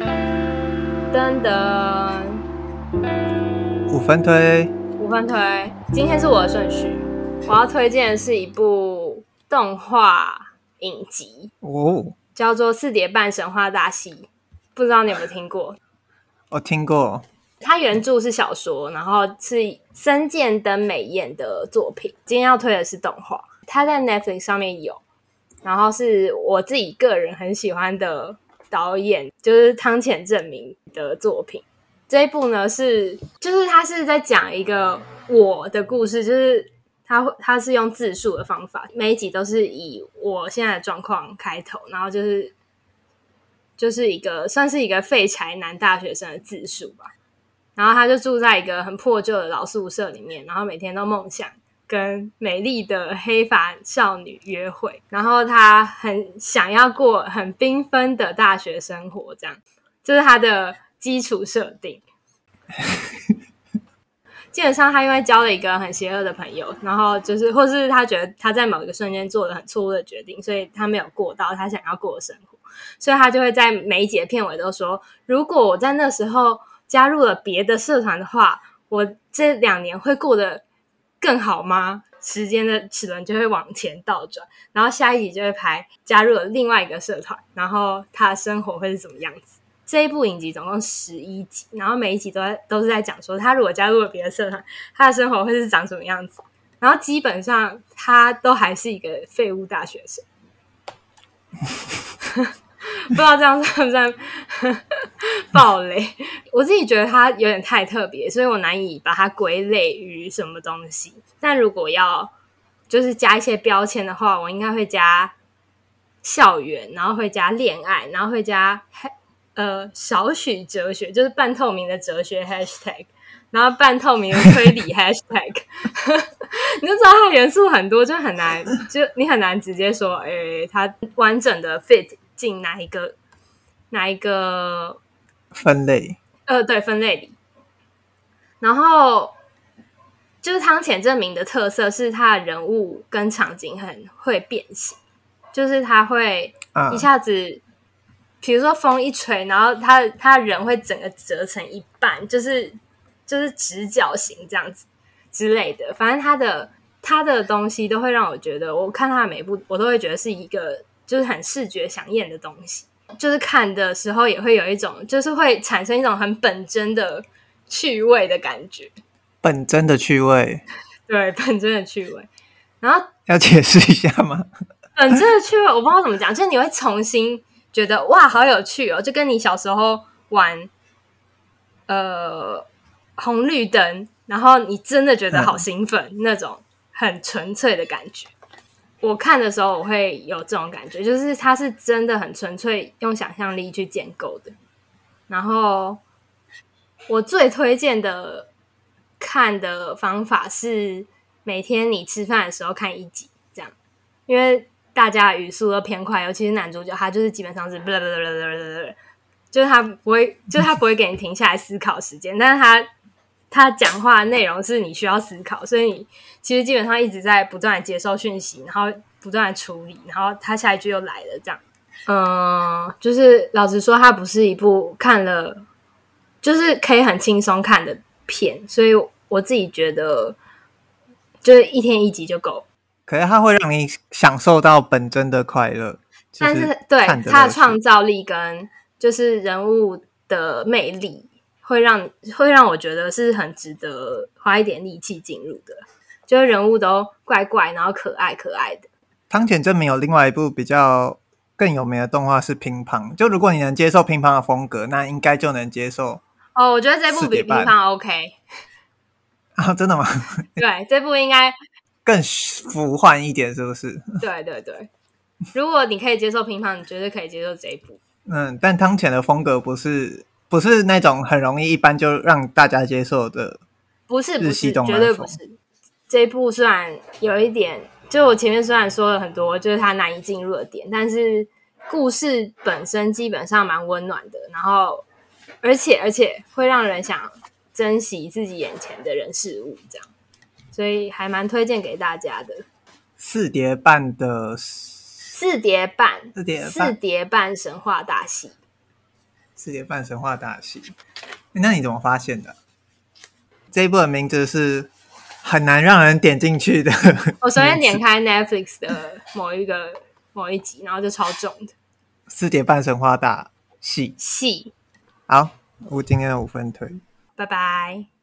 噔噔，五分推，五分推。今天是我的顺序，我要推荐的是一部动画影集哦，叫做《四叠半神话大戏》，不知道你有没有听过？我听过。它原著是小说，然后是森见登美彦的作品。今天要推的是动画，它在 Netflix 上面有，然后是我自己个人很喜欢的导演，就是汤浅政明的作品。这一部呢是，就是他是在讲一个我的故事，就是他他是用自述的方法，每一集都是以我现在的状况开头，然后就是就是一个算是一个废柴男大学生的自述吧。然后他就住在一个很破旧的老宿舍里面，然后每天都梦想跟美丽的黑发少女约会，然后他很想要过很缤纷的大学生活，这样这、是他的基础设定。基本上他因为交了一个很邪恶的朋友，然后就是或是他觉得他在某一个瞬间做了很错误的决定，所以他没有过到他想要过的生活，所以他就会在每一集片尾都说：如果我在那时候。加入了别的社团的话，我这两年会过得更好吗？时间的齿轮就会往前倒转，然后下一集就会拍加入了另外一个社团，然后他的生活会是怎么样子？这一部影集总共十一集，然后每一集都在都是在讲说，他如果加入了别的社团，他的生活会是长什么样子？然后基本上他都还是一个废物大学生。不知道这样算不算 暴雷？我自己觉得它有点太特别，所以我难以把它归类于什么东西。但如果要就是加一些标签的话，我应该会加校园，然后会加恋爱，然后会加呃少许哲学，就是半透明的哲学 hashtag，然后半透明的推理 hashtag。你就知道它元素很多，就很难，就你很难直接说，哎、它完整的 fit。进哪一个哪一个分类？呃，对，分类里。然后就是汤浅证明的特色是他的人物跟场景很会变形，就是他会一下子，比、uh. 如说风一吹，然后他他人会整个折成一半，就是就是直角形这样子之类的。反正他的他的东西都会让我觉得，我看他的每部，我都会觉得是一个。就是很视觉想验的东西，就是看的时候也会有一种，就是会产生一种很本真的趣味的感觉。本真的趣味，对，本真的趣味。然后要解释一下吗？本真的趣味，我不知道怎么讲，就是你会重新觉得哇，好有趣哦，就跟你小时候玩呃红绿灯，然后你真的觉得好兴奋，嗯、那种很纯粹的感觉。我看的时候，我会有这种感觉，就是它是真的很纯粹用想象力去建构的。然后我最推荐的看的方法是每天你吃饭的时候看一集，这样，因为大家语速都偏快，尤其是男主角，他就是基本上是，就是他不会，就是他不会给你停下来思考时间，但是他。他讲话的内容是你需要思考，所以你其实基本上一直在不断的接受讯息，然后不断的处理，然后他下一句又来了，这样。嗯，就是老实说，它不是一部看了就是可以很轻松看的片，所以我自己觉得就是一天一集就够。可是它会让你享受到本真的快乐，但是对它的创造力跟就是人物的魅力。会让会让我觉得是很值得花一点力气进入的，就是人物都怪怪，然后可爱可爱的。汤浅证明有另外一部比较更有名的动画是《乒乓》，就如果你能接受乒乓的风格，那应该就能接受。哦，我觉得这部比乒乓 OK。啊，真的吗？对，这部应该 更浮幻一点，是不是？对对对，如果你可以接受乒乓，你绝对可以接受这一部。嗯，但汤浅的风格不是。不是那种很容易一般就让大家接受的，不是不是，绝对不是。这一部虽然有一点，就我前面虽然说了很多，就是它难以进入的点，但是故事本身基本上蛮温暖的，然后而且而且会让人想珍惜自己眼前的人事物，这样，所以还蛮推荐给大家的。四叠半的四叠半，四叠四叠半神话大戏。四点半神话大戏。那你怎么发现的？这一部的名字是很难让人点进去的。我昨天点开 Netflix 的某一个某一集，然后就超重的。四点半神话大戏。戏。好，我今天的五分推。拜拜。